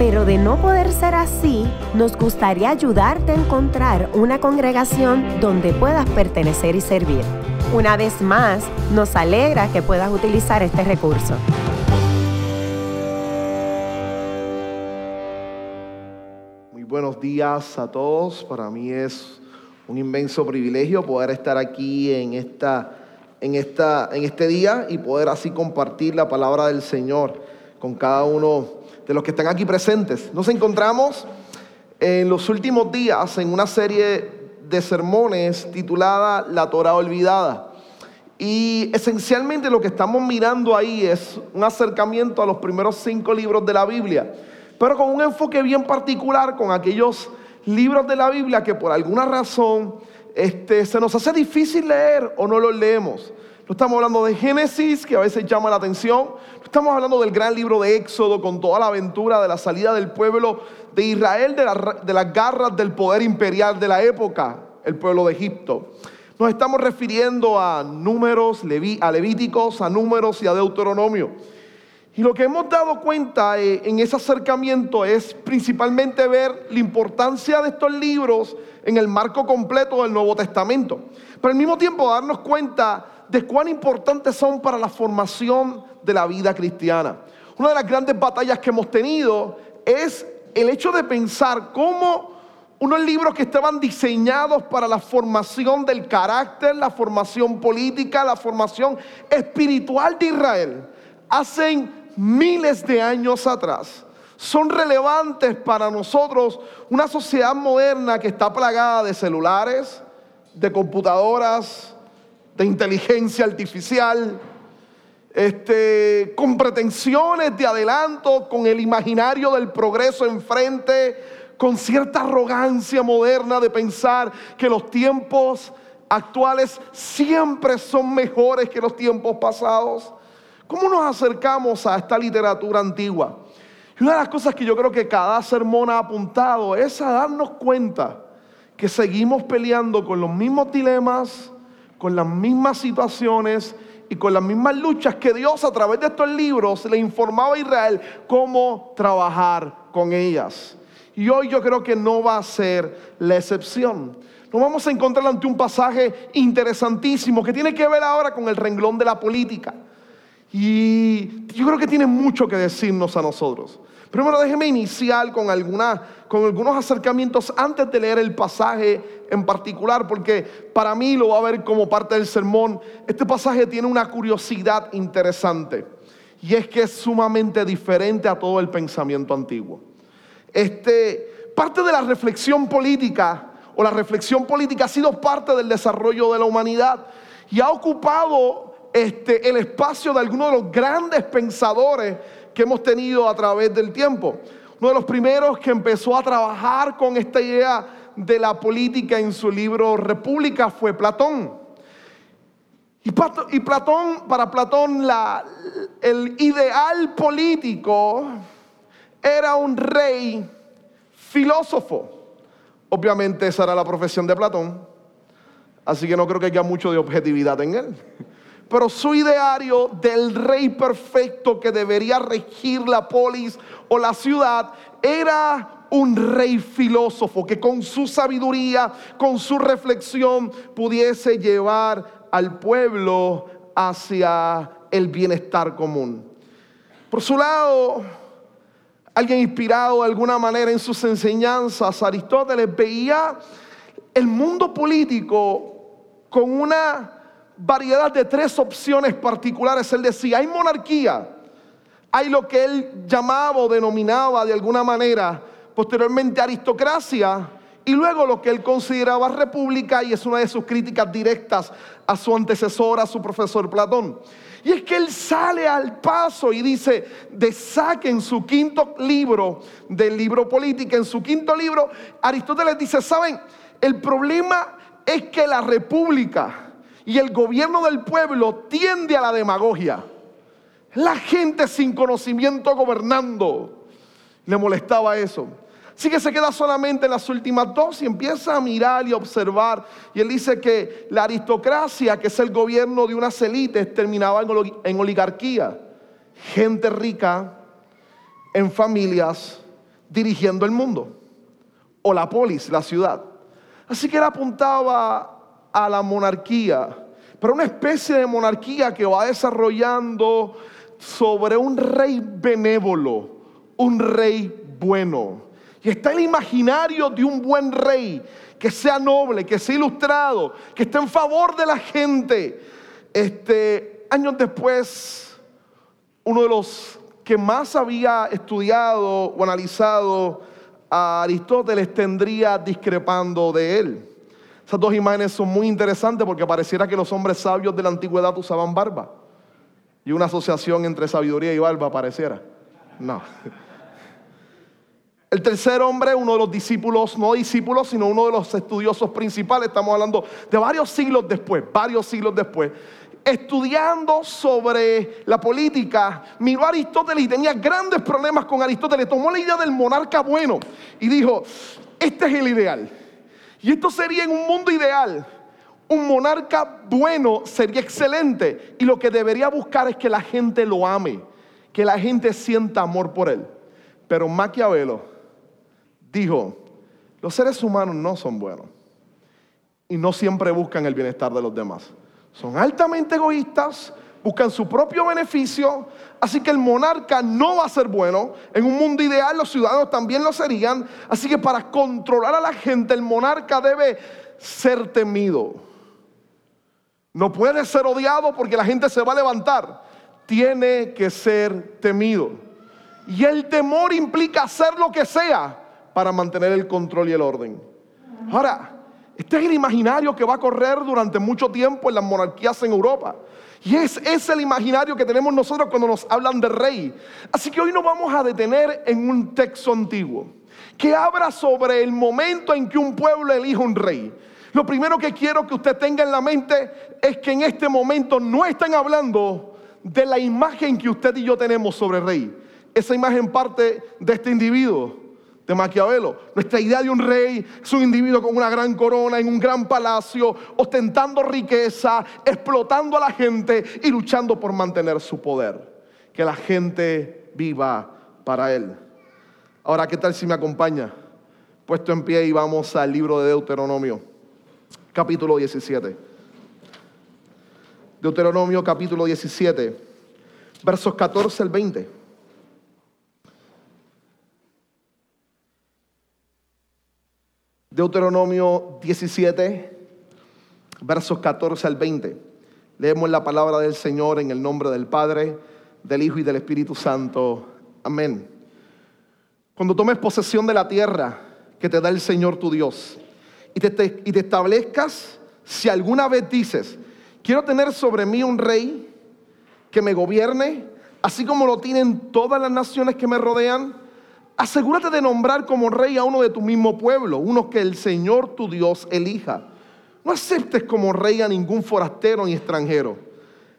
pero de no poder ser así, nos gustaría ayudarte a encontrar una congregación donde puedas pertenecer y servir. Una vez más, nos alegra que puedas utilizar este recurso. Muy buenos días a todos. Para mí es un inmenso privilegio poder estar aquí en, esta, en, esta, en este día y poder así compartir la palabra del Señor con cada uno de los que están aquí presentes. Nos encontramos en los últimos días en una serie de sermones titulada La Torah Olvidada. Y esencialmente lo que estamos mirando ahí es un acercamiento a los primeros cinco libros de la Biblia, pero con un enfoque bien particular con aquellos libros de la Biblia que por alguna razón este, se nos hace difícil leer o no los leemos. No estamos hablando de Génesis, que a veces llama la atención. No estamos hablando del gran libro de Éxodo, con toda la aventura de la salida del pueblo de Israel de, las garras del poder imperial de la época, el pueblo de Egipto. Nos estamos refiriendo a números, a levíticos, a números y a deuteronomio. Y lo que hemos dado cuenta eh, en ese acercamiento es principalmente ver la importancia de estos libros en el marco completo del Nuevo Testamento. Pero al mismo tiempo darnos cuenta de cuán importantes son para la formación de la vida cristiana. Una de las grandes batallas que hemos tenido es el hecho de pensar cómo unos libros que estaban diseñados para la formación del carácter, la formación política, la formación espiritual de Israel, hacen miles de años atrás son relevantes para nosotros, una sociedad moderna que está plagada de celulares, de computadoras, de inteligencia artificial, este, con pretensiones de adelanto, con el imaginario del progreso enfrente, con cierta arrogancia moderna de pensar que los tiempos actuales siempre son mejores que los tiempos pasados. ¿Cómo nos acercamos a esta literatura antigua? Y una de las cosas que yo creo que cada sermón ha apuntado es a darnos cuenta que seguimos peleando con los mismos dilemas, con las mismas situaciones y con las mismas luchas que Dios a través de estos libros le informaba a Israel cómo trabajar con ellas. Y hoy yo creo que no va a ser la excepción. Nos vamos a encontrar ante un pasaje interesantísimo que tiene que ver ahora con el renglón de la política. Y yo creo que tiene mucho que decirnos a nosotros. Primero déjeme iniciar con, con algunos acercamientos antes de leer el pasaje en particular, porque para mí lo va a ver como parte del sermón. Este pasaje tiene una curiosidad interesante y es que es sumamente diferente a todo el pensamiento antiguo. Este, parte de la reflexión política o la reflexión política ha sido parte del desarrollo de la humanidad y ha ocupado este, el espacio de algunos de los grandes pensadores que hemos tenido a través del tiempo. Uno de los primeros que empezó a trabajar con esta idea de la política en su libro República fue Platón. Y, Platón, para Platón, el ideal político era un rey filósofo. Obviamente esa era la profesión de Platón, así que no creo que haya mucho de objetividad en él pero su ideario del rey perfecto que debería regir la polis o la ciudad era un rey filósofo que con su sabiduría, con su reflexión pudiese llevar al pueblo hacia el bienestar común. Por su lado, alguien inspirado de alguna manera en sus enseñanzas, Aristóteles veía el mundo político con una variedad de tres opciones particulares. Él decía, hay monarquía, hay lo que él llamaba o denominaba de alguna manera posteriormente aristocracia, y luego lo que él consideraba república, y es una de sus críticas directas a su antecesor, a su profesor Platón. Y es que él sale al paso y dice, de saque en su quinto libro, del libro política, en su quinto libro, Aristóteles dice, ¿saben? El problema es que la república y el gobierno del pueblo tiende a la demagogia. La gente sin conocimiento gobernando. Le molestaba eso. Así que se queda solamente en las últimas dos y empieza a mirar y observar. Y él dice que la aristocracia, que es el gobierno de unas élites, terminaba en oligarquía. Gente rica en familias dirigiendo el mundo. O la polis, la ciudad. Así que él apuntaba a la monarquía, pero una especie de monarquía que va desarrollando sobre un rey benévolo, un rey bueno. Y está el imaginario de un buen rey, que sea noble, que sea ilustrado, que esté en favor de la gente. Este, años después, uno de los que más había estudiado o analizado a Aristóteles tendría discrepando de él. Esas dos imágenes son muy interesantes porque pareciera que los hombres sabios de la antigüedad usaban barba. Y una asociación entre sabiduría y barba pareciera. No. El tercer hombre, uno de los discípulos, no discípulos, sino uno de los estudiosos principales, estamos hablando de varios siglos después, varios siglos después, estudiando sobre la política, miró a Aristóteles y tenía grandes problemas con Aristóteles. Tomó la idea del monarca bueno y dijo, este es el ideal. Y esto sería en un mundo ideal. Un monarca bueno sería excelente y lo que debería buscar es que la gente lo ame, que la gente sienta amor por él. Pero Maquiavelo dijo, los seres humanos no son buenos y no siempre buscan el bienestar de los demás. Son altamente egoístas, buscan su propio beneficio, así que el monarca no va a ser bueno. En un mundo ideal los ciudadanos también lo serían, así que para controlar a la gente el monarca debe ser temido. No puede ser odiado porque la gente se va a levantar. Tiene que ser temido. Y el temor implica hacer lo que sea para mantener el control y el orden. Ahora, este es el imaginario que va a correr durante mucho tiempo en las monarquías en Europa. Y es, es el imaginario que tenemos nosotros cuando nos hablan de rey. Así que hoy nos vamos a detener en un texto antiguo que habla sobre el momento en que un pueblo elige un rey. Lo primero que quiero que usted tenga en la mente es que en este momento no están hablando de la imagen que usted y yo tenemos sobre el rey. Esa imagen parte de este individuo de Maquiavelo. Nuestra idea de un rey es un individuo con una gran corona, en un gran palacio, ostentando riqueza, explotando a la gente y luchando por mantener su poder. Que la gente viva para él. Ahora, ¿qué tal si me acompaña? Puesto en pie y vamos al libro de Deuteronomio, capítulo 17. Deuteronomio capítulo 17, versos 14 al 20. Deuteronomio 17, versos 14 al 20. Leemos la palabra del Señor en el nombre del Padre, del Hijo y del Espíritu Santo. Amén. Cuando tomes posesión de la tierra que te da el Señor tu Dios y te, y te establezcas, si alguna vez dices, quiero tener sobre mí un rey que me gobierne, así como lo tienen todas las naciones que me rodean, Asegúrate de nombrar como rey a uno de tu mismo pueblo, uno que el Señor tu Dios elija. No aceptes como rey a ningún forastero ni extranjero.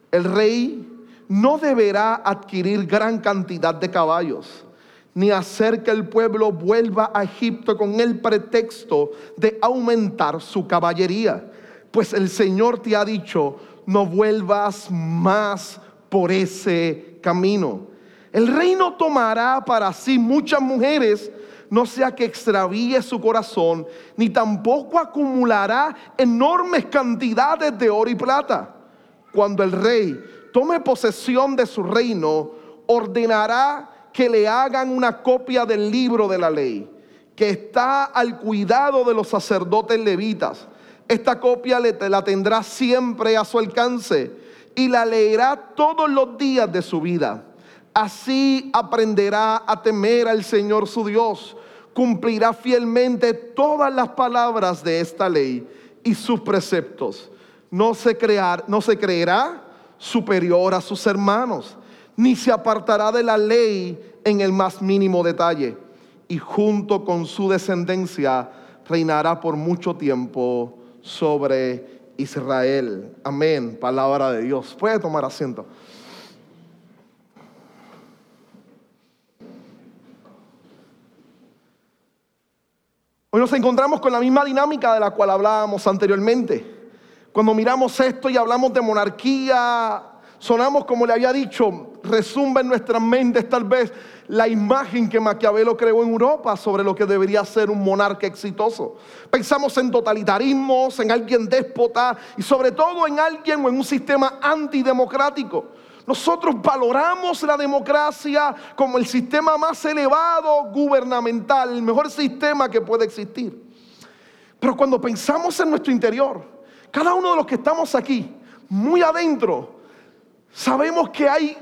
El rey no deberá adquirir gran cantidad de caballos, ni hacer que el pueblo vuelva a Egipto con el pretexto de aumentar su caballería. Pues el Señor te ha dicho, no vuelvas más por ese camino. El reino tomará para sí muchas mujeres, no sea que extravíe su corazón, ni tampoco acumulará enormes cantidades de oro y plata. Cuando el rey tome posesión de su reino, ordenará que le hagan una copia del libro de la ley, que está al cuidado de los sacerdotes levitas. Esta copia la tendrá siempre a su alcance y la leerá todos los días de su vida Así aprenderá a temer al Señor su Dios, cumplirá fielmente todas las palabras de esta ley y sus preceptos. No se, crear, no se creerá superior a sus hermanos, ni se apartará de la ley en el más mínimo detalle. Y junto con su descendencia reinará por mucho tiempo sobre Israel. Amén, palabra de Dios. Puede tomar asiento. Hoy nos encontramos con la misma dinámica de la cual hablábamos anteriormente. Cuando miramos esto y hablamos de monarquía, sonamos como le había dicho, resumba en nuestras mentes tal vez la imagen que Maquiavelo creó en Europa sobre lo que debería ser un monarca exitoso. Pensamos en totalitarismos, en alguien déspota y sobre todo en alguien o en un sistema antidemocrático. Nosotros valoramos la democracia como el sistema más elevado gubernamental, el mejor sistema que puede existir. Pero cuando pensamos en nuestro interior, cada uno de los que estamos aquí, muy adentro, sabemos que hay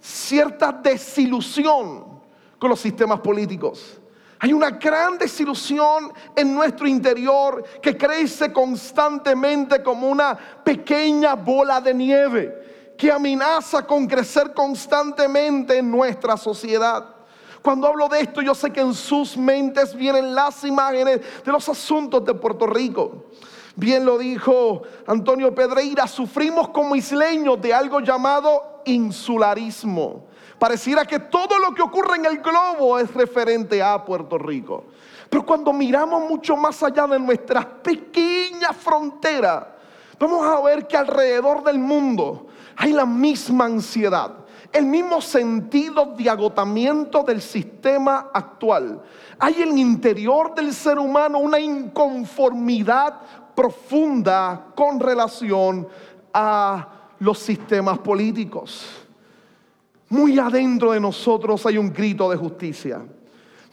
cierta desilusión con los sistemas políticos. Hay una gran desilusión en nuestro interior que crece constantemente como una pequeña bola de nieve que amenaza con crecer constantemente en nuestra sociedad. Cuando hablo de esto, yo sé que en sus mentes vienen las imágenes de los asuntos de Puerto Rico. Bien lo dijo Antonio Pedreira, sufrimos como isleños de algo llamado insularismo. Pareciera que todo lo que ocurre en el globo es referente a Puerto Rico. Pero cuando miramos mucho más allá de nuestras pequeñas fronteras, vamos a ver que alrededor del mundo hay la misma ansiedad, el mismo sentido de agotamiento del sistema actual. Hay en el interior del ser humano una inconformidad profunda con relación a los sistemas políticos. Muy adentro de nosotros hay un grito de justicia.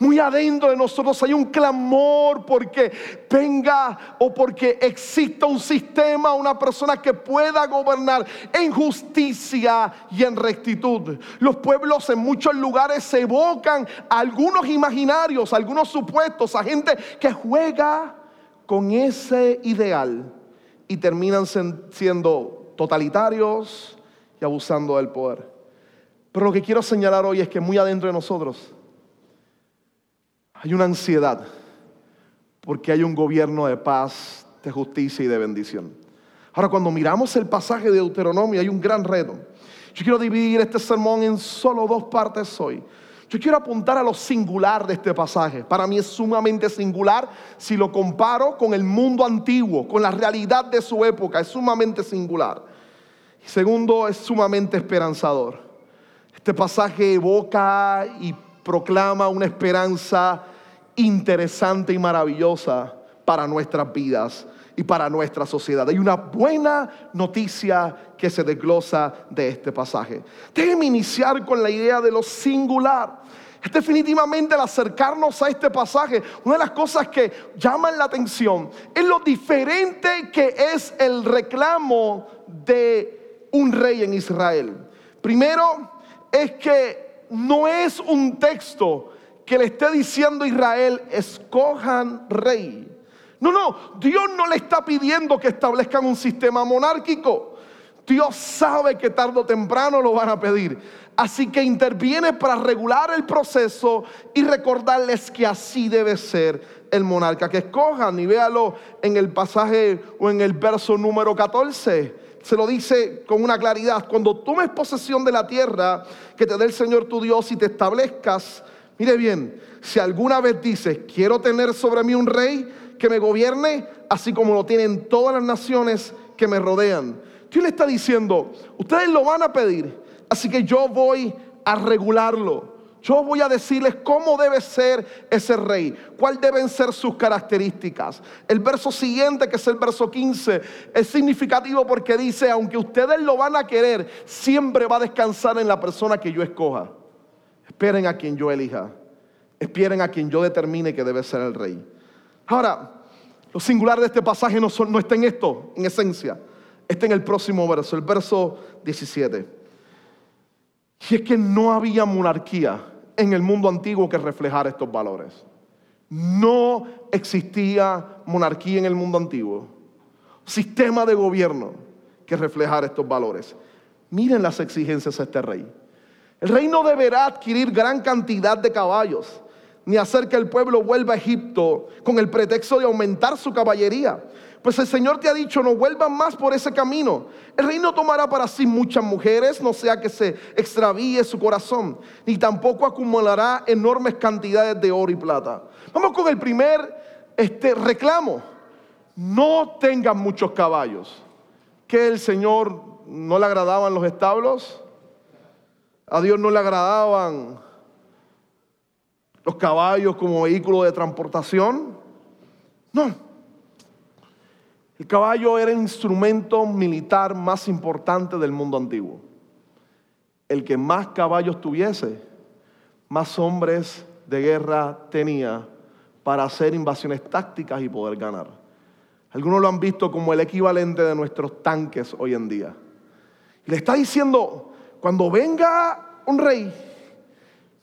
Muy adentro de nosotros hay un clamor porque venga o porque exista un sistema, una persona que pueda gobernar en justicia y en rectitud. Los pueblos en muchos lugares se evocan a algunos imaginarios, a algunos supuestos, a gente que juega con ese ideal y terminan siendo totalitarios y abusando del poder. Pero lo que quiero señalar hoy es que muy adentro de nosotros hay una ansiedad porque hay un gobierno de paz, de justicia y de bendición. Ahora, cuando miramos el pasaje de Deuteronomio, hay un gran reto. Yo quiero dividir este sermón en solo dos partes hoy. Yo quiero apuntar a lo singular de este pasaje. Para mí es sumamente singular si lo comparo con el mundo antiguo, con la realidad de su época. Es sumamente singular. Y segundo, es sumamente esperanzador. Este pasaje evoca y proclama una esperanza interesante y maravillosa para nuestras vidas y para nuestra sociedad. Hay una buena noticia que se desglosa de este pasaje. Déjeme iniciar con la idea de lo singular. Es definitivamente al acercarnos a este pasaje, una de las cosas que llaman la atención es lo diferente que es el reclamo de un rey en Israel. Primero es que no es un texto que le esté diciendo a Israel, escojan rey. No, no, Dios no le está pidiendo que establezcan un sistema monárquico. Dios sabe que tarde o temprano lo van a pedir. Así que interviene para regular el proceso y recordarles que así debe ser el monarca que escojan. Y véalo en el pasaje o en el verso número 14. Se lo dice con una claridad. Cuando tomes posesión de la tierra que te dé el Señor tu Dios y te establezcas, mire bien, si alguna vez dices, quiero tener sobre mí un rey, que me gobierne, así como lo tienen todas las naciones que me rodean. Dios le está diciendo, ustedes lo van a pedir, así que yo voy a regularlo. Yo voy a decirles cómo debe ser ese rey, cuáles deben ser sus características. El verso siguiente, que es el verso 15, es significativo porque dice, aunque ustedes lo van a querer, siempre va a descansar en la persona que yo escoja. Esperen a quien yo elija. Esperen a quien yo determine que debe ser el rey. Ahora, lo singular de este pasaje no, está en esto, en esencia. Está en el próximo verso, el verso 17. Y es que no había monarquía en el mundo antiguo que reflejara estos valores. No existía monarquía en el mundo antiguo. Sistema de gobierno que reflejara estos valores. Miren las exigencias de este rey. El rey no deberá adquirir gran cantidad de caballos ni hacer que el pueblo vuelva a Egipto con el pretexto de aumentar su caballería, Pues el Señor te ha dicho, no vuelvan más por ese camino. El rey no tomará para sí muchas mujeres, no sea que se extravíe su corazón, ni tampoco acumulará enormes cantidades de oro y plata. Vamos con el primer este, reclamo. No tengan muchos caballos. Que el Señor no le agradaban los establos. A Dios no le agradaban los caballos como vehículo de transportación. No. El caballo era el instrumento militar más importante del mundo antiguo. El que más caballos tuviese, más hombres de guerra tenía para hacer invasiones tácticas y poder ganar. Algunos lo han visto como el equivalente de nuestros tanques hoy en día. Y le está diciendo, cuando venga un rey,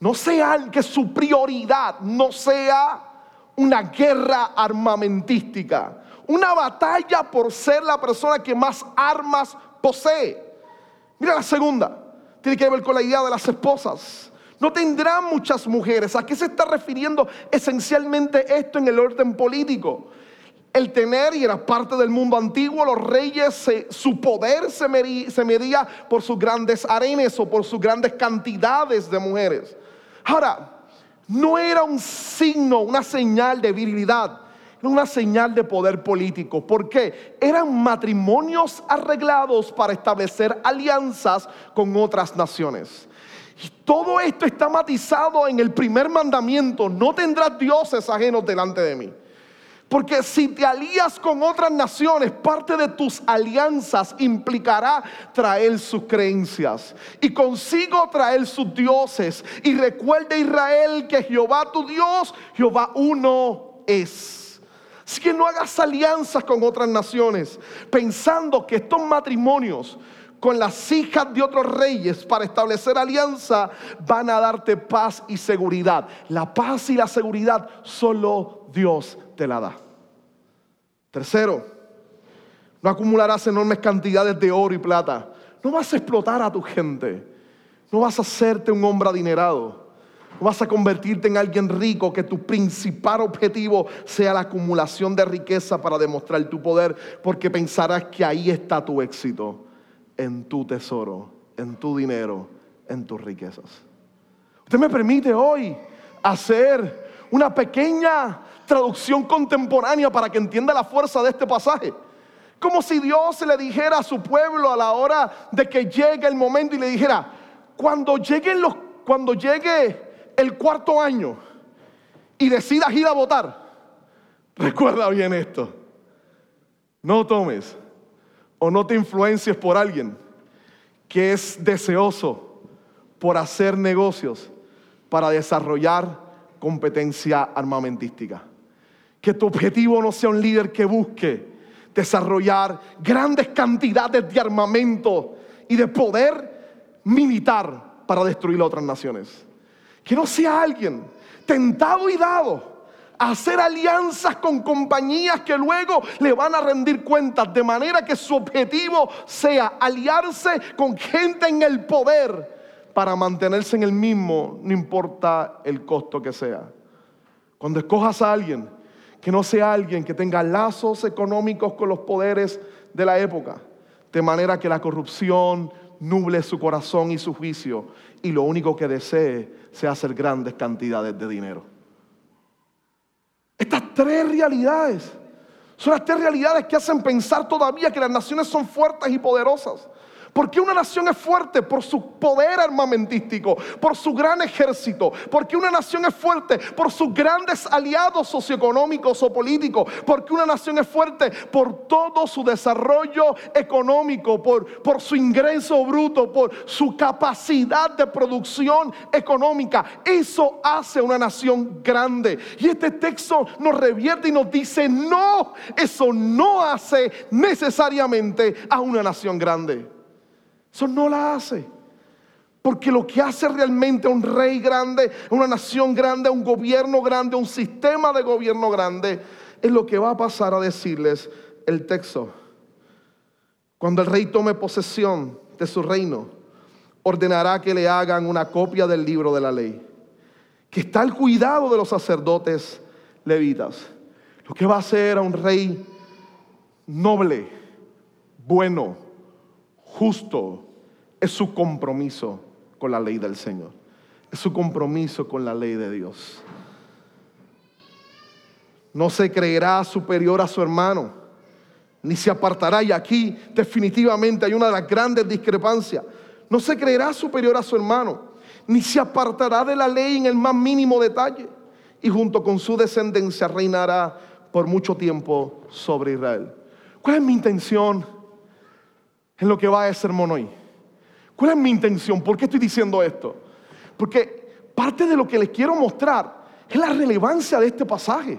no sea que su prioridad no sea una guerra armamentística, una batalla por ser la persona que más armas posee. Mira la segunda, tiene que ver con la idea de las esposas. No tendrán muchas mujeres. ¿A qué se está refiriendo esencialmente esto en el orden político? El tener, y era parte del mundo antiguo, los reyes, su poder se medía, por sus grandes arenes o por sus grandes cantidades de mujeres. Ahora, no era un signo, una señal de virilidad una señal de poder político. ¿Por qué? Eran matrimonios arreglados para establecer alianzas con otras naciones. Y todo esto está matizado en el primer mandamiento. No tendrás dioses ajenos delante de mí. Porque si te alías con otras naciones, parte de tus alianzas implicará traer sus creencias y consigo traer sus dioses. Y recuerda Israel que Jehová tu Dios, Jehová uno es. Así que no hagas alianzas con otras naciones, pensando que estos matrimonios con las hijas de otros reyes para establecer alianza van a darte paz y seguridad. La paz y la seguridad solo Dios te la da. Tercero, no acumularás enormes cantidades de oro y plata. No vas a explotar a tu gente. No vas a hacerte un hombre adinerado vas a convertirte en alguien rico, que tu principal objetivo sea la acumulación de riqueza para demostrar tu poder, porque pensarás que ahí está tu éxito, en tu tesoro, en tu dinero, en tus riquezas. Usted me permite hoy hacer una pequeña traducción contemporánea para que entienda la fuerza de este pasaje. Como si Dios le dijera a su pueblo a la hora de que llegue el momento y le dijera, cuando lleguen los, cuando llegue el cuarto año y decidas ir a votar, recuerda bien esto. No tomes o no te influencies por alguien que es deseoso por hacer negocios para desarrollar competencia armamentística. Que tu objetivo no sea un líder que busque desarrollar grandes cantidades de armamento y de poder militar para destruir a otras naciones. Que no sea alguien tentado y dado a hacer alianzas con compañías que luego le van a rendir cuentas, de manera que su objetivo sea aliarse con gente en el poder para mantenerse en el mismo, no importa el costo que sea. Cuando escojas a alguien, que no sea alguien que tenga lazos económicos con los poderes de la época, de manera que la corrupción nuble su corazón y su juicio y lo único que desee sea hacer grandes cantidades de dinero. Estas tres realidades son las tres realidades que hacen pensar todavía que las naciones son fuertes y poderosas. Porque una nación es fuerte por su poder armamentístico, por su gran ejército. Porque una nación es fuerte por sus grandes aliados socioeconómicos o políticos. Porque una nación es fuerte por todo su desarrollo económico, por, por su ingreso bruto, por su capacidad de producción económica. Eso hace una nación grande. Y este texto nos revierte y nos dice, no, eso no hace necesariamente a una nación grande. Eso no la hace. Porque lo que hace realmente un rey grande, una nación grande, un gobierno grande, un sistema de gobierno grande, es lo que va a pasar a decirles el texto. Cuando el rey tome posesión de su reino, ordenará que le hagan una copia del libro de la ley, que está al cuidado de los sacerdotes levitas. Lo que va a hacer a un rey noble, bueno, justo, es su compromiso con la ley del Señor. Es su compromiso con la ley de Dios. No se creerá superior a su hermano, ni se apartará. Y aquí definitivamente hay una de las grandes discrepancias. No se creerá superior a su hermano, ni se apartará de la ley en el más mínimo detalle. Y junto con su descendencia reinará por mucho tiempo sobre Israel. ¿Cuál es mi intención en lo que va a sermón hoy? ¿Cuál es mi intención? ¿Por qué estoy diciendo esto? Porque parte de lo que les quiero mostrar es la relevancia de este pasaje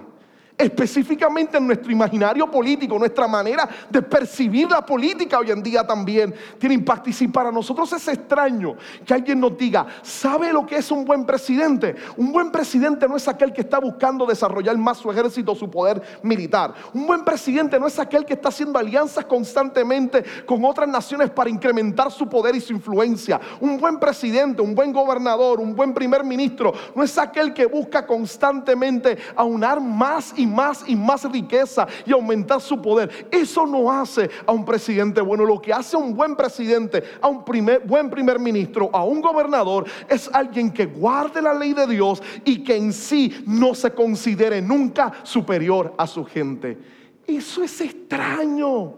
específicamente en nuestro imaginario político, nuestra manera de percibir la política hoy en día también tiene impacto. Y si para nosotros es extraño que alguien nos diga, ¿sabe lo que es un buen presidente? Un buen presidente no es aquel que está buscando desarrollar más su ejército, su poder militar. Un buen presidente no es aquel que está haciendo alianzas constantemente con otras naciones para incrementar su poder y su influencia. Un buen presidente, un buen gobernador, un buen primer ministro no es aquel que busca constantemente aunar más y más y más riqueza y aumentar su poder. Eso no hace a un presidente bueno. Lo que hace a un buen presidente, a un buen primer ministro, a un gobernador, es alguien que guarde la ley de Dios y que en sí no se considere nunca superior a su gente. Eso es extraño.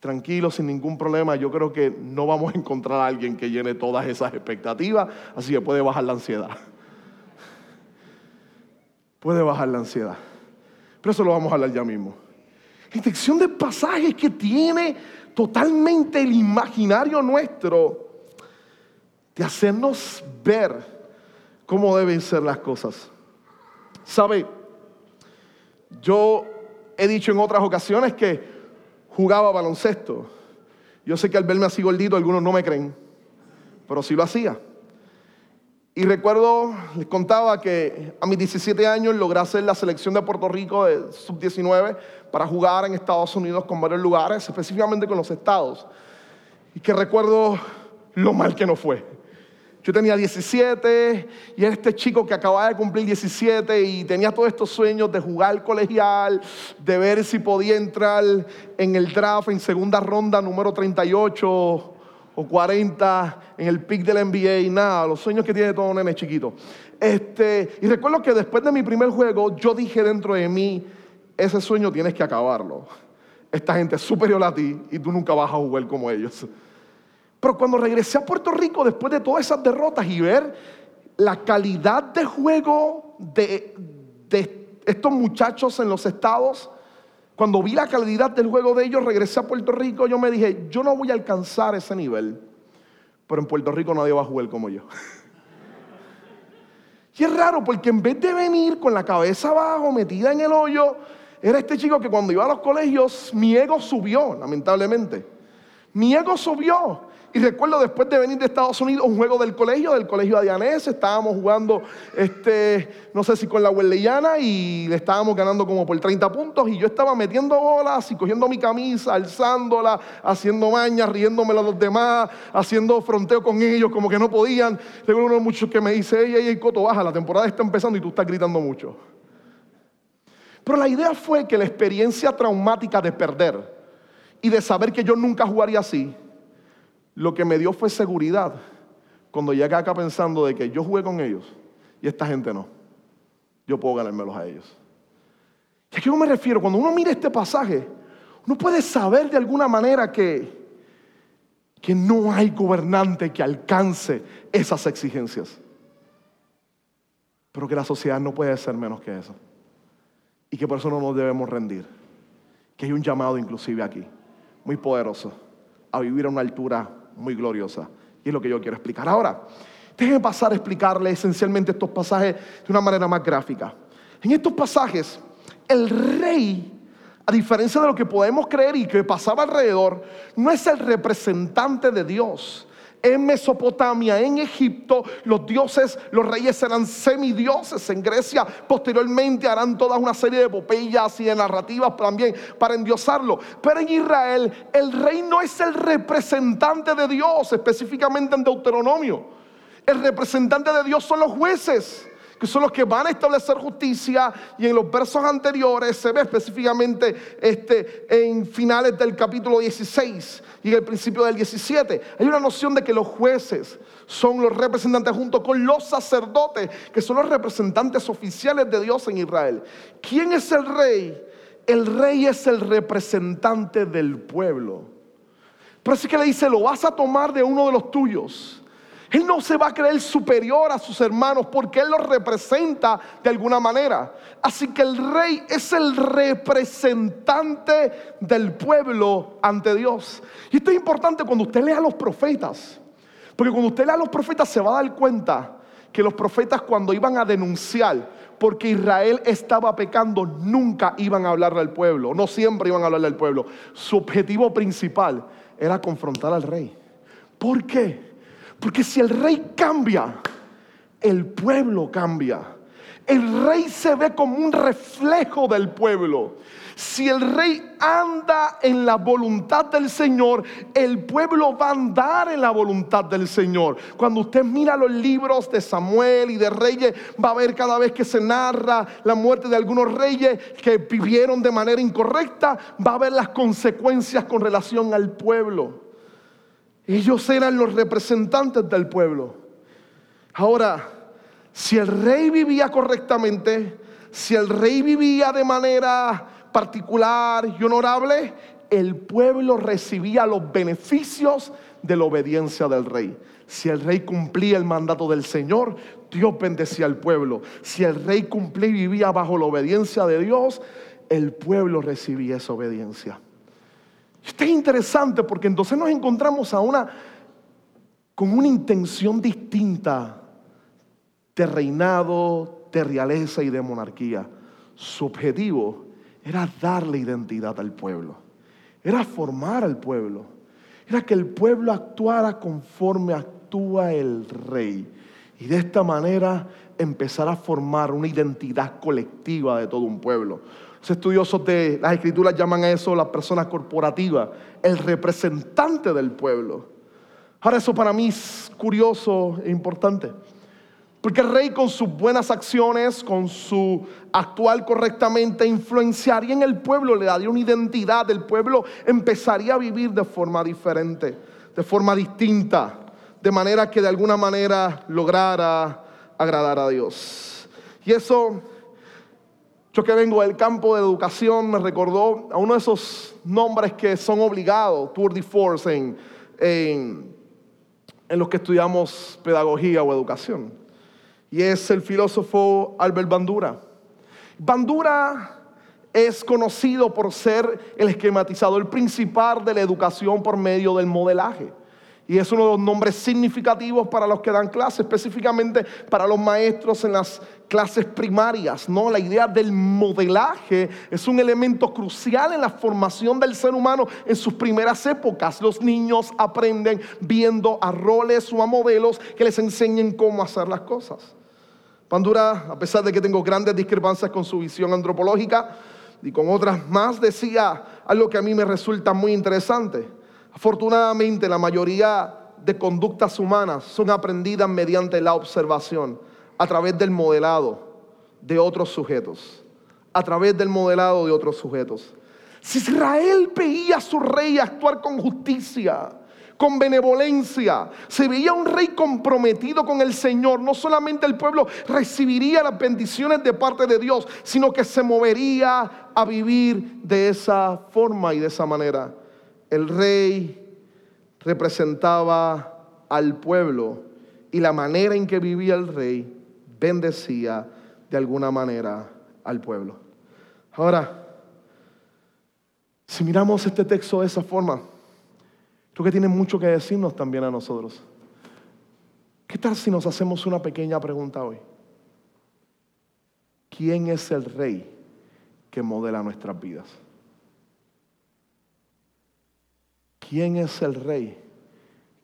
Tranquilo, sin ningún problema, yo creo que no vamos a encontrar a alguien que llene todas esas expectativas, así que puede bajar la ansiedad. Puede bajar la ansiedad. Pero eso lo vamos a hablar ya mismo. Intención de pasajes que tiene totalmente el imaginario nuestro de hacernos ver cómo deben ser las cosas. ¿Sabe? Yo he dicho en otras ocasiones que jugaba baloncesto. Yo sé que al verme así gordito algunos no me creen, pero sí lo hacía. Y recuerdo, les contaba que a mis 17 años logré hacer la selección de Puerto Rico de sub-19 para jugar en Estados Unidos con varios lugares, específicamente con los estados. Y que recuerdo lo mal que no fue. Yo tenía 17 y era este chico que acababa de cumplir 17 y tenía todos estos sueños de jugar colegial, de ver si podía entrar en el draft en segunda ronda número 38 o 40 en el pick del NBA nada, los sueños que tiene todo nene chiquito. Este, y recuerdo que después de mi primer juego, yo dije dentro de mí, ese sueño tienes que acabarlo. Esta gente es superior a ti y tú nunca vas a jugar como ellos. Pero cuando regresé a Puerto Rico después de todas esas derrotas y ver la calidad de juego de estos muchachos en los estados, cuando vi la calidad del juego de ellos, regresé a Puerto Rico, yo me dije, yo no voy a alcanzar ese nivel, pero en Puerto Rico nadie va a jugar como yo. Y es raro porque en vez de venir con la cabeza abajo, metida en el hoyo, era este chico que cuando iba a los colegios, mi ego subió, lamentablemente. Mi ego subió. Y recuerdo después de venir de Estados Unidos, un juego del colegio, del colegio Adianés, estábamos jugando, este, no sé si con la Hueleyana, y le estábamos ganando como por 30 puntos, y yo estaba metiendo bolas y cogiendo mi camisa, alzándola, haciendo mañas, riéndome a los demás, haciendo fronteo con ellos como que no podían. Recuerdo uno de muchos que me dice, ey, ey, Coto, baja, la temporada está empezando y tú estás gritando mucho. Pero la idea fue que la experiencia traumática de perder y de saber que yo nunca jugaría así, lo que me dio fue seguridad cuando llegué acá pensando de que yo jugué con ellos y esta gente no. Yo puedo ganármelos a ellos. ¿Y a qué me refiero? Cuando uno mira este pasaje, uno puede saber de alguna manera que, que no hay gobernante que alcance esas exigencias. Pero que la sociedad no puede ser menos que eso. Y que por eso no nos debemos rendir. Que hay un llamado inclusive aquí, muy poderoso, a vivir a una altura muy gloriosa. Y es lo que yo quiero explicar. Ahora, déjenme pasar a explicarle esencialmente estos pasajes de una manera más gráfica. En estos pasajes, el rey, a diferencia de lo que podemos creer y que pasaba alrededor, no es el representante de Dios, en Mesopotamia, en Egipto, los dioses, los reyes eran semidioses. En Grecia, posteriormente, harán toda una serie de epopeyas y de narrativas también para endiosarlo. Pero en Israel, el rey no es el representante de Dios, específicamente en Deuteronomio. El representante de Dios son los jueces que son los que van a establecer justicia. Y en los versos anteriores se ve específicamente este, en finales del capítulo 16 y en el principio del 17. Hay una noción de que los jueces son los representantes junto con los sacerdotes, que son los representantes oficiales de Dios en Israel. ¿Quién es el rey? El rey es el representante del pueblo. Pero así que le dice, lo vas a tomar de uno de los tuyos. Él no se va a creer superior a sus hermanos porque Él los representa de alguna manera. Así que el rey es el representante del pueblo ante Dios. Y esto es importante cuando usted lea a los profetas. Porque cuando usted lea a los profetas se va a dar cuenta que los profetas cuando iban a denunciar porque Israel estaba pecando, nunca iban a hablarle al pueblo, no siempre iban a hablarle al pueblo. Su objetivo principal era confrontar al rey. ¿Por qué? Porque si el rey cambia, el pueblo cambia. El rey se ve como un reflejo del pueblo. Si el rey anda en la voluntad del Señor, el pueblo va a andar en la voluntad del Señor. Cuando usted mira los libros de Samuel y de reyes, va a ver cada vez que se narra la muerte de algunos reyes que vivieron de manera incorrecta, va a ver las consecuencias con relación al pueblo. Ellos eran los representantes del pueblo. Ahora, si el rey vivía correctamente, si el rey vivía de manera particular y honorable, el pueblo recibía los beneficios de la obediencia del rey. Si el rey cumplía el mandato del Señor, Dios bendecía al pueblo. Si el rey cumplía y vivía bajo la obediencia de Dios, el pueblo recibía esa obediencia. Esto es interesante porque entonces nos encontramos a una con una intención distinta de reinado, de realeza y de monarquía. Su objetivo era darle identidad al pueblo, era formar al pueblo, era que el pueblo actuara conforme actúa el rey y de esta manera empezar a formar una identidad colectiva de todo un pueblo. Los estudiosos de las escrituras llaman a eso la persona corporativa, el representante del pueblo. Ahora eso para mí es curioso e importante. Porque el rey con sus buenas acciones, con su actuar correctamente, influenciaría en el pueblo, le daría una identidad, el pueblo empezaría a vivir de forma diferente, de forma distinta, de manera que de alguna manera lograra agradar a Dios. Y eso, yo que vengo del campo de educación, me recordó a uno de esos nombres que son obligados, tour de force, en, en, los que estudiamos pedagogía o educación y es el filósofo Albert Bandura. Bandura es conocido por ser el esquematizador principal de la educación por medio del modelaje. Y es uno de los nombres significativos para los que dan clases, específicamente para los maestros en las clases primarias. ¿no? La idea del modelaje es un elemento crucial en la formación del ser humano en sus primeras épocas. Los niños aprenden viendo a roles o a modelos que les enseñen cómo hacer las cosas. Bandura, a pesar de que tengo grandes discrepancias con su visión antropológica y con otras más, decía algo que a mí me resulta muy interesante. Afortunadamente, la mayoría de conductas humanas son aprendidas mediante la observación, a través del modelado de otros sujetos, a través del modelado de otros sujetos. Si Israel veía a su rey actuar con justicia, con benevolencia. Se veía un rey comprometido con el Señor. No solamente el pueblo recibiría las bendiciones de parte de Dios, sino que se movería a vivir de esa forma y de esa manera. El rey representaba al pueblo y la manera en que vivía el rey bendecía de alguna manera al pueblo. Ahora, si miramos este texto de esa forma, Creo que tiene mucho que decirnos también a nosotros. ¿Qué tal si nos hacemos una pequeña pregunta hoy? ¿Quién es el rey que modela nuestras vidas? ¿Quién es el rey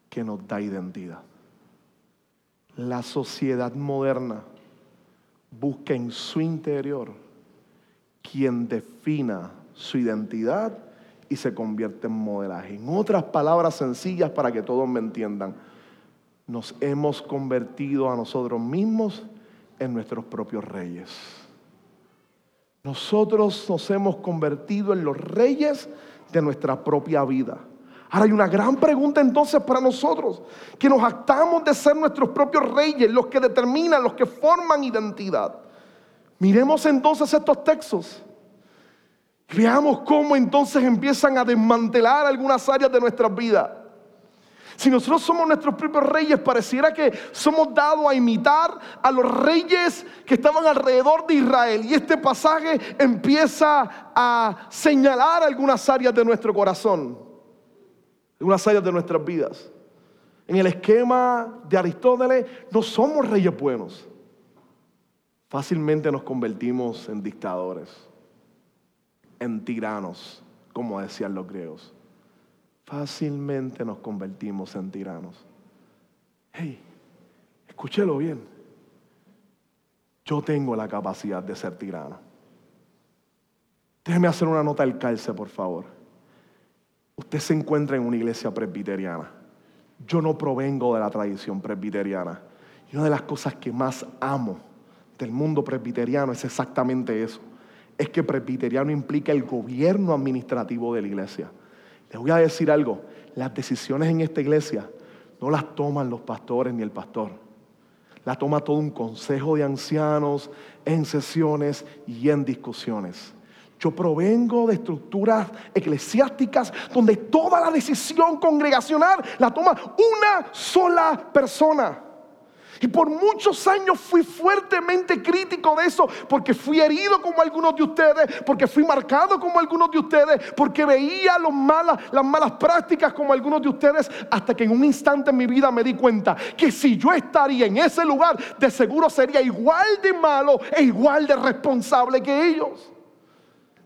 que nos da identidad? La sociedad moderna busca en su interior quien defina su identidad y se convierte en modelaje. En otras palabras sencillas para que todos me entiendan, nos hemos convertido a nosotros mismos en nuestros propios reyes. Nosotros nos hemos convertido en los reyes de nuestra propia vida. Ahora hay una gran pregunta entonces para nosotros, que nos actamos de ser nuestros propios reyes, los que determinan, los que forman identidad. Miremos entonces estos textos. Veamos cómo entonces empiezan a desmantelar algunas áreas de nuestras vidas. Si nosotros somos nuestros propios reyes, pareciera que somos dados a imitar a los reyes que estaban alrededor de Israel. Y este pasaje empieza a señalar algunas áreas de nuestro corazón algunas áreas de nuestras vidas. En el esquema de Aristóteles, no somos reyes buenos. Fácilmente nos convertimos en dictadores, en tiranos, como decían los griegos. Fácilmente nos convertimos en tiranos. Hey, escúchelo bien. Yo tengo la capacidad de ser tirano. Déjeme hacer una nota al calce, por favor usted se encuentra en una iglesia presbiteriana. Yo no provengo de la tradición presbiteriana. Y una de las cosas que más amo del mundo presbiteriano es exactamente eso. Es que presbiteriano implica el gobierno administrativo de la iglesia. Les voy a decir algo, las decisiones en esta iglesia no las toman los pastores ni el pastor. Las toma todo un consejo de ancianos en sesiones y en discusiones. Yo provengo de estructuras eclesiásticas donde toda la decisión congregacional la toma una sola persona. Y por muchos años fui fuertemente crítico de eso, porque fui herido como algunos de ustedes, porque fui marcado como algunos de ustedes, porque veía las malas prácticas como algunos de ustedes, hasta que en un instante en mi vida me di cuenta que si yo estaría en ese lugar, de seguro sería igual de malo e igual de responsable que ellos.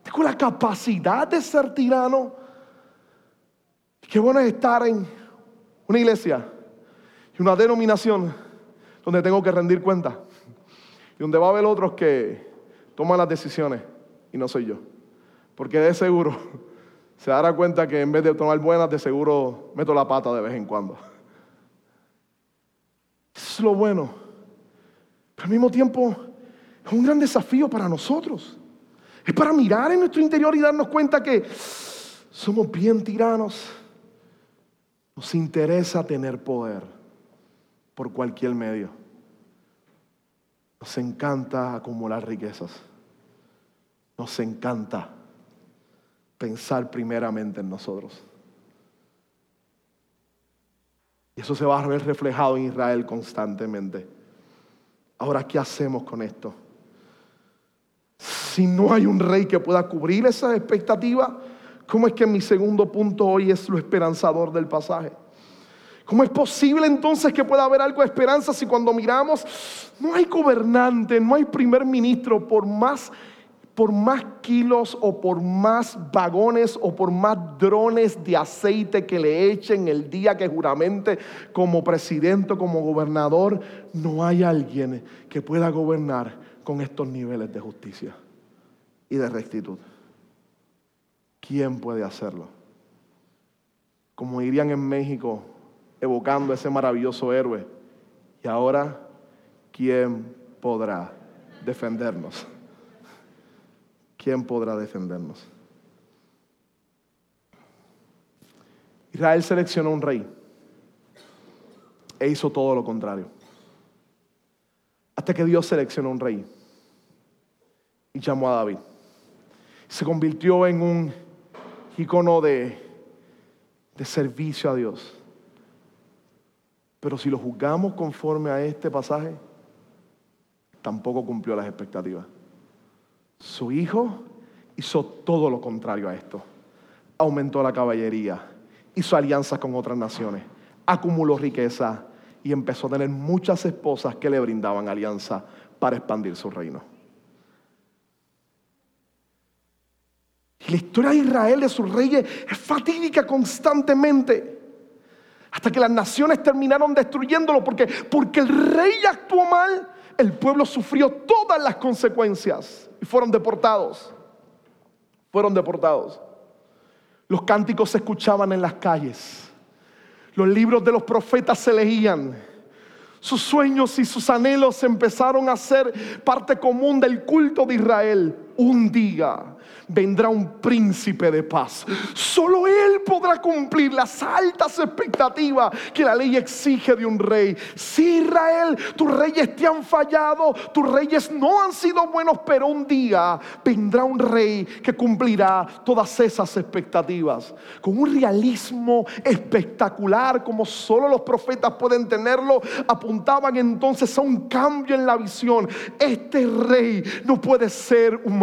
Tengo la capacidad de ser tirano. Qué bueno es estar en una iglesia y una denominación donde tengo que rendir cuenta. Y donde va a haber otros que toman las decisiones y no soy yo. Porque de seguro se dará cuenta que en vez de tomar buenas, de seguro meto la pata de vez en cuando. Eso es lo bueno. Pero al mismo tiempo es un gran desafío para nosotros. Es para mirar en nuestro interior y darnos cuenta que somos bien tiranos. Nos interesa tener poder por cualquier medio. Nos encanta acumular riquezas. Nos encanta pensar primeramente en nosotros. Y eso se va a ver reflejado en Israel constantemente. Ahora, ¿qué hacemos con esto? Si no hay un rey que pueda cubrir esa expectativa, ¿cómo es que mi segundo punto hoy es lo esperanzador del pasaje? ¿Cómo es posible entonces que pueda haber algo de esperanza si cuando miramos no hay gobernante, no hay primer ministro, por más, por más kilos o por más vagones o por más drones de aceite que le echen el día que juramente como presidente o como gobernador, no hay alguien que pueda gobernar con estos niveles de justicia y de rectitud. ¿Quién puede hacerlo? Como dirían en México, evocando ese maravilloso héroe. Y ahora, ¿quién podrá defendernos? ¿Quién podrá defendernos? Israel seleccionó un rey e hizo todo lo contrario. Hasta que Dios seleccionó un rey y llamó a David se convirtió en un icono de, de servicio a Dios. Pero si lo juzgamos conforme a este pasaje, tampoco cumplió las expectativas. Su hijo hizo todo lo contrario a esto. Aumentó la caballería, hizo alianzas con otras naciones, acumuló riqueza y empezó a tener muchas esposas que le brindaban alianza para expandir su reino. La historia de Israel, de sus reyes, es fatídica constantemente. Hasta que las naciones terminaron destruyéndolo porque, porque el rey actuó mal, el pueblo sufrió todas las consecuencias y fueron deportados. Fueron deportados. Los cánticos se escuchaban en las calles. Los libros de los profetas se leían. sus sueños y sus anhelos empezaron a ser parte común del culto de Israel. Un día vendrá un príncipe de paz. Solo Él podrá cumplir las altas expectativas que la ley exige de un rey. Si Israel, tus reyes te han fallado, tus reyes no han sido buenos, pero un día vendrá un rey que cumplirá todas esas expectativas. Con un realismo espectacular como solo los profetas pueden tenerlo, apuntaban entonces a un cambio en la visión. Este rey no puede ser humano,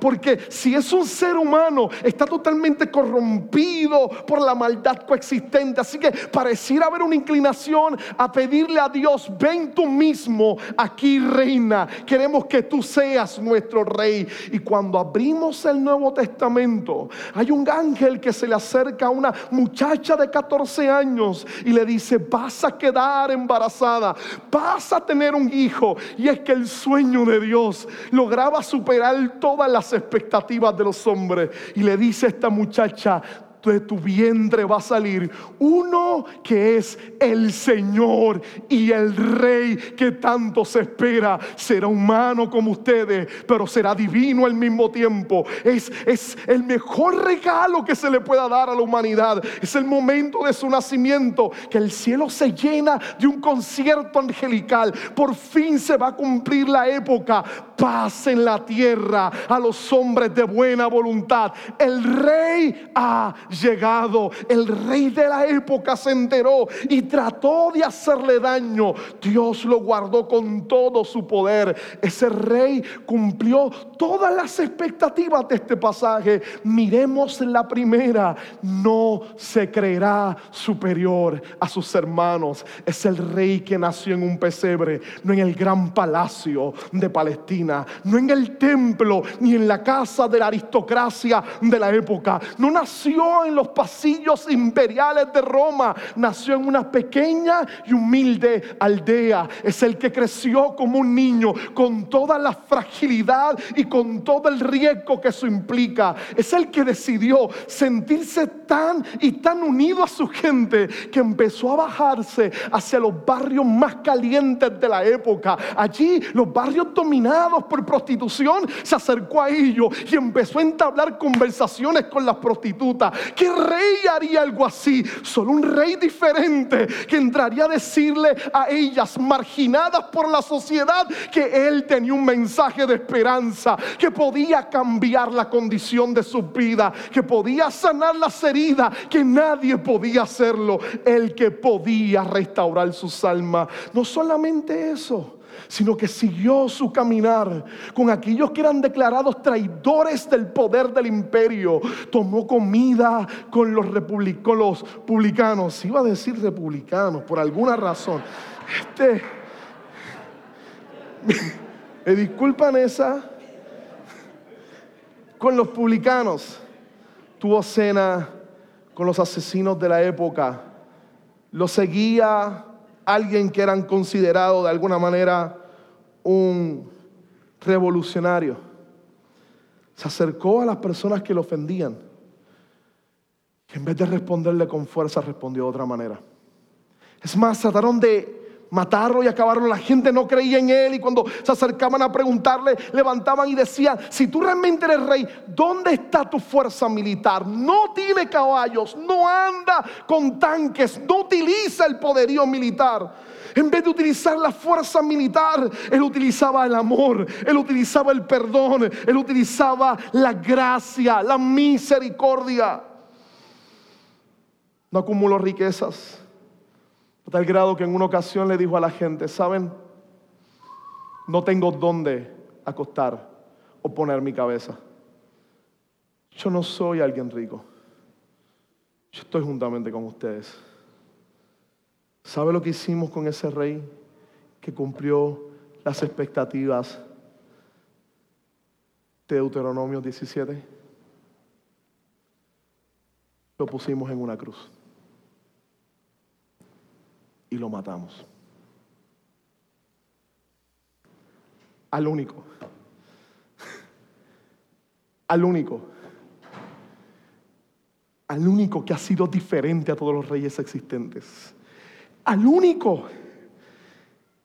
porque si es un ser humano, está totalmente corrompido por la maldad coexistente. Así que pareciera haber una inclinación a pedirle a Dios, ven tú mismo aquí, reina. Queremos que tú seas nuestro rey. Y cuando abrimos el Nuevo Testamento, hay un ángel que se le acerca a una muchacha de 14 años y le dice, vas a quedar embarazada, vas a tener un hijo. Y es que el sueño de Dios lograba superar todas las expectativas de los hombres. Y le dice a esta muchacha, de tu vientre va a salir uno que es el Señor y el Rey que tanto se espera. Será humano como ustedes, pero será divino al mismo tiempo. Es, es el mejor regalo que se le pueda dar a la humanidad. Es el momento de su nacimiento, que el cielo se llena de un concierto angelical. Por fin se va a cumplir la época. Paz en la tierra a los hombres de buena voluntad. El Rey ha llegado. El rey de la época se enteró y trató de hacerle daño. Dios lo guardó con todo su poder. Ese rey cumplió todas las expectativas de este pasaje. Miremos la primera. No se creerá superior a sus hermanos. Es el rey que nació en un pesebre, no en el gran palacio de Palestina, no en el templo ni en la casa de la aristocracia de la época. No nació en los pasillos imperiales de Roma. Nació en una pequeña y humilde aldea. Es el que creció como un niño con toda la fragilidad y con todo el riesgo que eso implica. Es el que decidió sentirse tan y tan unido a su gente que empezó a bajarse hacia los barrios más calientes de la época. Allí los barrios dominados por prostitución se acercó a ellos y empezó a entablar conversaciones con las prostitutas. ¿Qué rey haría algo así? Solo un rey diferente que entraría a decirle a ellas, marginadas por la sociedad, que él tenía un mensaje de esperanza, que podía cambiar la condición de su vida, que podía sanar las heridas, que nadie podía hacerlo, el que podía restaurar sus almas. No solamente eso sino que siguió su caminar con aquellos que eran declarados traidores del poder del imperio. Tomó comida con los, republicanos, publicanos, iba a decir republicanos por alguna razón. Este, me disculpan esa, con los publicanos. Tuvo cena con los asesinos de la época. Lo seguía alguien que eran considerado de alguna manera un revolucionario. Se acercó a las personas que lo ofendían. en vez de responderle con fuerza, respondió de otra manera. Es más, trataron de matarlo y acabarlo. La gente no creía en él y cuando se acercaban a preguntarle, levantaban y decían, si tú realmente eres rey, ¿dónde está tu fuerza militar? No tiene caballos, no anda con tanques, no utiliza el poderío militar. En vez de utilizar la fuerza militar, él utilizaba el amor, él utilizaba el perdón, él utilizaba la gracia, la misericordia. No acumuló riquezas, tal grado que en una ocasión le dijo a la gente, ¿saben? No tengo dónde acostar o poner mi cabeza. Yo no soy alguien rico. Yo estoy juntamente con ustedes. ¿Sabe lo que hicimos con ese rey que cumplió las expectativas de Deuteronomio 17? Lo pusimos en una cruz y lo matamos. Al único. Al único. Al único que ha sido diferente a todos los reyes existentes al único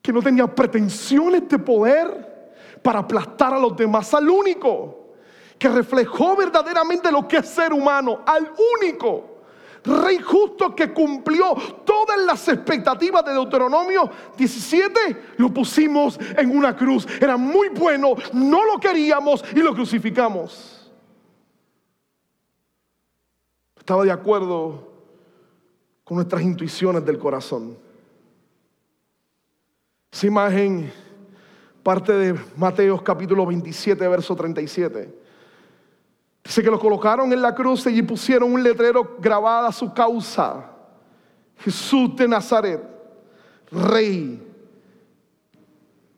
que no tenía pretensiones de poder para aplastar a los demás, al único que reflejó verdaderamente lo que es ser humano, al único rey justo que cumplió todas las expectativas de Deuteronomio 17, lo pusimos en una cruz. Era muy bueno, no lo queríamos y lo crucificamos. Estaba de acuerdo con nuestras intuiciones del corazón. Esa imagen parte de Mateos capítulo 27, verso 37. Dice que lo colocaron en la cruz y pusieron un letrero grabado a su causa. Jesús de Nazaret, rey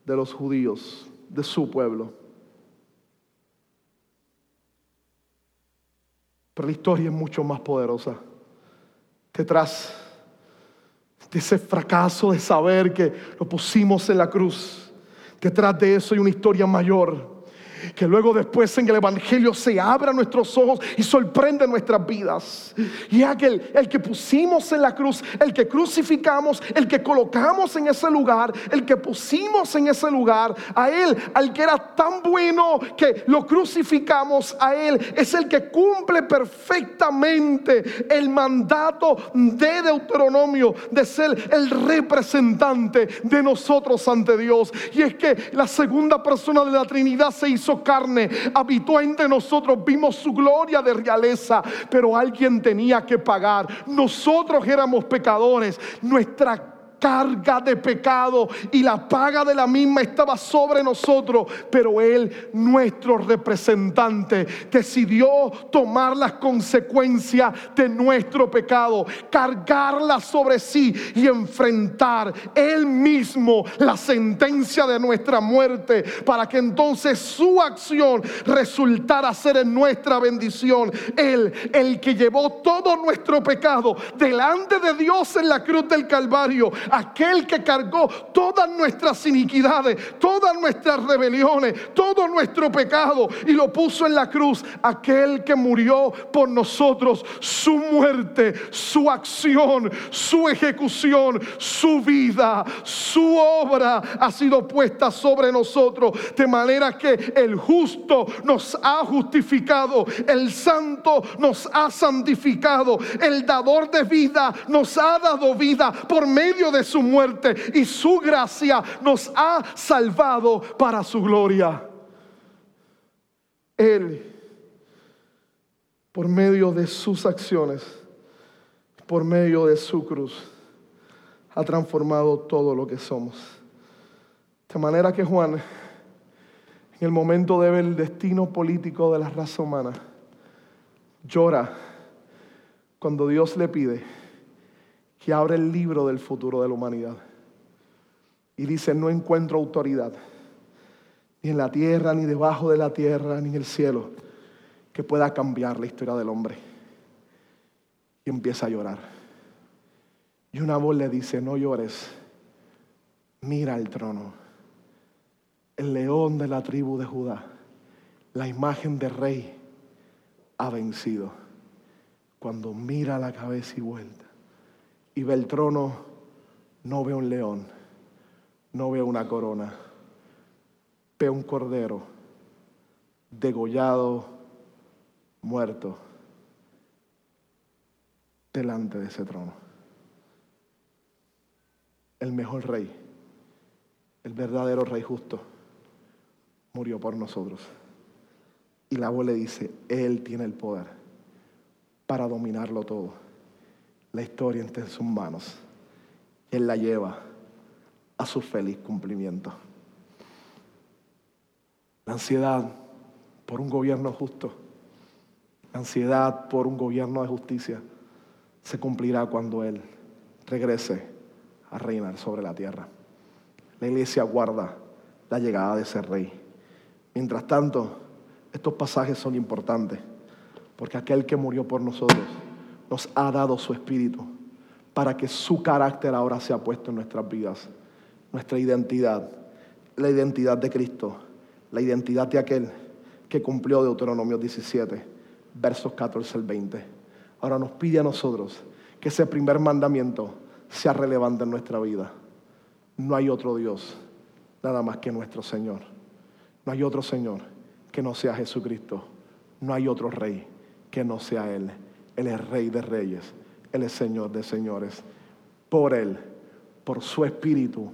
de los judíos, de su pueblo. Pero la historia es mucho más poderosa. Detrás de ese fracaso de saber que lo pusimos en la cruz, detrás de eso hay una historia mayor que luego después en el Evangelio se abra nuestros ojos y sorprende nuestras vidas. Y aquel, el que pusimos en la cruz, el que crucificamos, el que colocamos en ese lugar, el que pusimos en ese lugar, a Él, al que era tan bueno que lo crucificamos, a Él es el que cumple perfectamente el mandato de Deuteronomio de ser el representante de nosotros ante Dios. Y es que la segunda persona de la Trinidad se hizo carne, habitó entre nosotros, vimos su gloria de realeza, pero alguien tenía que pagar. Nosotros éramos pecadores, nuestra carga de pecado y la paga de la misma estaba sobre nosotros, pero Él, nuestro representante, decidió tomar las consecuencias de nuestro pecado, cargarla sobre sí y enfrentar Él mismo la sentencia de nuestra muerte, para que entonces su acción resultara ser en nuestra bendición. Él, el que llevó todo nuestro pecado delante de Dios en la cruz del Calvario, aquel que cargó todas nuestras iniquidades, todas nuestras rebeliones, todo nuestro pecado y lo puso en la cruz, aquel que murió por nosotros, su muerte, su acción, su ejecución, su vida, su obra ha sido puesta sobre nosotros, de manera que el justo nos ha justificado, el santo nos ha santificado, el dador de vida nos ha dado vida por medio de su muerte y su gracia nos ha salvado para su gloria. Él, por medio de sus acciones, por medio de su cruz, ha transformado todo lo que somos. De manera que Juan, en el momento de ver el destino político de la raza humana, llora cuando Dios le pide que abre el libro del futuro de la humanidad. Y dice, no encuentro autoridad, ni en la tierra, ni debajo de la tierra, ni en el cielo, que pueda cambiar la historia del hombre. Y empieza a llorar. Y una voz le dice, no llores, mira el trono, el león de la tribu de Judá, la imagen de rey, ha vencido. Cuando mira la cabeza y vuelta y ve el trono, no ve un león, no ve una corona, ve un cordero degollado, muerto, delante de ese trono. El mejor rey, el verdadero rey justo, murió por nosotros. Y la voz le dice, Él tiene el poder para dominarlo todo la historia está en sus manos. Él la lleva a su feliz cumplimiento. La ansiedad por un gobierno justo, la ansiedad por un gobierno de justicia, se cumplirá cuando Él regrese a reinar sobre la tierra. La iglesia guarda la llegada de ese rey. Mientras tanto, estos pasajes son importantes, porque aquel que murió por nosotros, nos ha dado su espíritu para que su carácter ahora sea puesto en nuestras vidas, nuestra identidad, la identidad de Cristo, la identidad de aquel que cumplió Deuteronomio 17, versos 14 al 20. Ahora nos pide a nosotros que ese primer mandamiento sea relevante en nuestra vida. No hay otro Dios, nada más que nuestro Señor. No hay otro Señor que no sea Jesucristo. No hay otro Rey que no sea Él. Él es Rey de Reyes. Él es Señor de Señores. Por Él, por su Espíritu,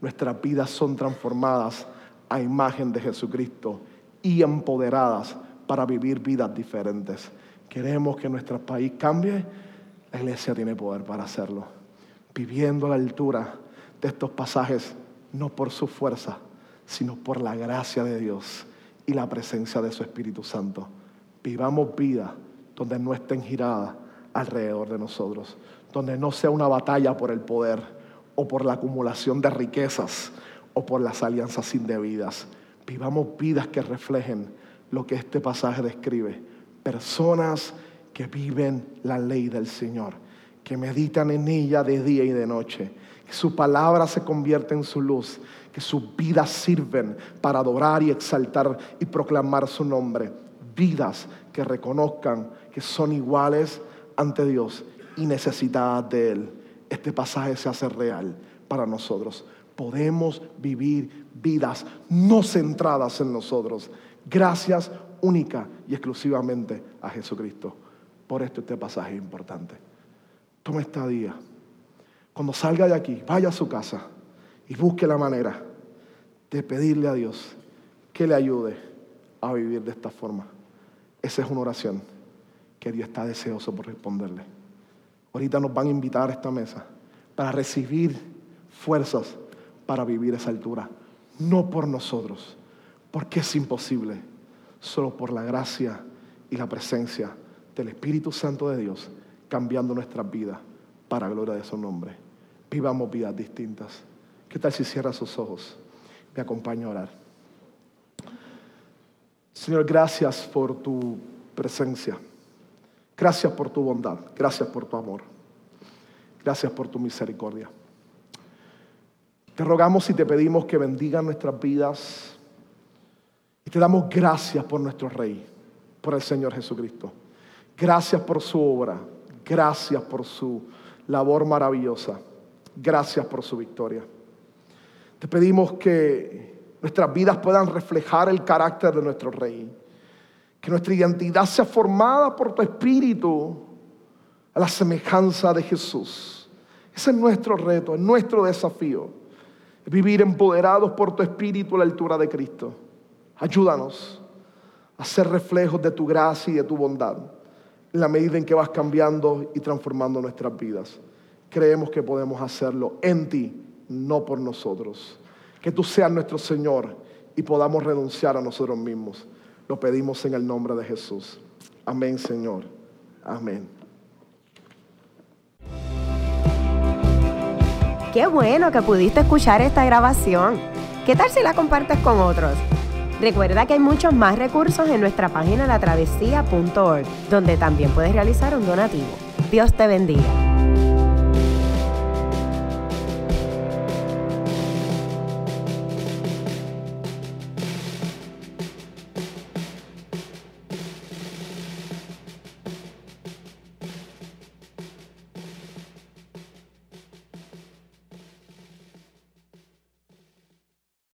nuestras vidas son transformadas a imagen de Jesucristo y empoderadas para vivir vidas diferentes. Queremos que nuestro país cambie. La iglesia tiene poder para hacerlo. Viviendo a la altura de estos pasajes, no por su fuerza, sino por la gracia de Dios y la presencia de su Espíritu Santo. Vivamos vida donde no estén giradas alrededor de nosotros, donde no sea una batalla por el poder o por la acumulación de riquezas o por las alianzas indebidas. Vivamos vidas que reflejen lo que este pasaje describe. Personas que viven la ley del Señor, que meditan en ella de día y de noche, que su palabra se convierte en su luz, que sus vidas sirven para adorar y exaltar y proclamar su nombre. Vidas que reconozcan que son iguales ante Dios y necesitadas de Él. Este pasaje se hace real para nosotros podemos vivir vidas no centradas en nosotros. Gracias única y exclusivamente a Jesucristo. Por esto este pasaje es importante. Tome esta día. Cuando salga de aquí, vaya a su casa y busque la manera de pedirle a Dios que le ayude a vivir de esta forma. Esa es una oración que Dios está deseoso por responderle. Ahorita nos van a invitar a esta mesa para recibir fuerzas para vivir esa altura. No por nosotros, porque es imposible, solo por la gracia y la presencia del Espíritu Santo de Dios cambiando nuestras vidas para gloria de su nombre. Vivamos vidas distintas. ¿Qué tal si cierra sus ojos? Me acompaña a orar. Señor, gracias por tu presencia. Gracias por tu bondad. Gracias por tu amor. Gracias por tu misericordia. Te rogamos y te pedimos que bendiga nuestras vidas. Y te damos gracias por nuestro Rey, por el Señor Jesucristo. Gracias por su obra. Gracias por su labor maravillosa. Gracias por su victoria. Te pedimos que nuestras vidas puedan reflejar el carácter de nuestro Rey. Que nuestra identidad sea formada por tu Espíritu a la semejanza de Jesús. Ese es nuestro reto, es nuestro desafío vivir empoderados por tu Espíritu a la altura de Cristo. Ayúdanos a ser reflejos de tu gracia y de tu bondad en la medida en que vas cambiando y transformando nuestras vidas. Creemos que podemos hacerlo en ti, no por nosotros. Que tú seas nuestro Señor y podamos renunciar a nosotros mismos. Lo pedimos en el nombre de Jesús. Amén, Señor. Amén. Qué bueno que pudiste escuchar esta grabación. ¿Qué tal si la compartes con otros? Recuerda que hay muchos más recursos en nuestra página latravesía.org, donde también puedes realizar un donativo. Dios te bendiga.